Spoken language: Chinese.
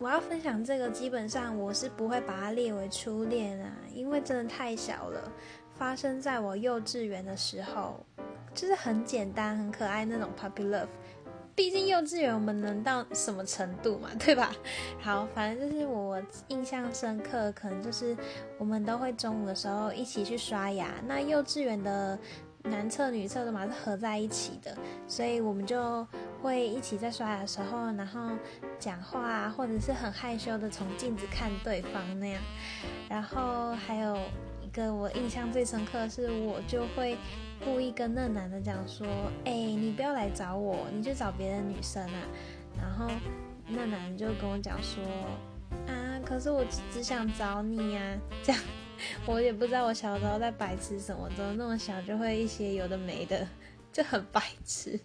我要分享这个，基本上我是不会把它列为初恋啊，因为真的太小了，发生在我幼稚园的时候，就是很简单、很可爱那种 puppy love。毕竟幼稚园我们能到什么程度嘛，对吧？好，反正就是我印象深刻，可能就是我们都会中午的时候一起去刷牙。那幼稚园的男厕女厕都嘛是合在一起的，所以我们就会一起在刷牙的时候，然后讲话啊，或者是很害羞的从镜子看对方那样。然后还有一个我印象最深刻的是，我就会。故意跟那男的讲说：“哎、你不要来找我，你去找别的女生啊。”然后那男的就跟我讲说：“啊，可是我只，只想找你呀。”这样我也不知道我小时候在白痴什么，怎么那么小就会一些有的没的，就很白痴。